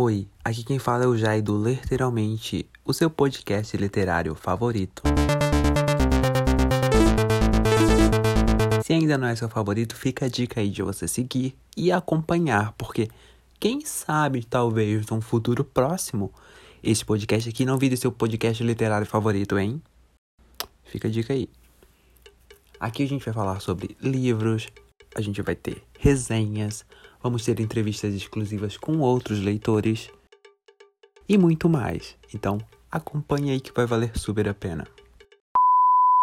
Oi, aqui quem fala é o Jai do Literalmente, o seu podcast literário favorito. Se ainda não é seu favorito, fica a dica aí de você seguir e acompanhar, porque quem sabe, talvez, num futuro próximo, esse podcast aqui não vire seu podcast literário favorito, hein? Fica a dica aí. Aqui a gente vai falar sobre livros, a gente vai ter resenhas, vamos ter entrevistas exclusivas com outros leitores e muito mais. Então, acompanhe aí que vai valer super a pena.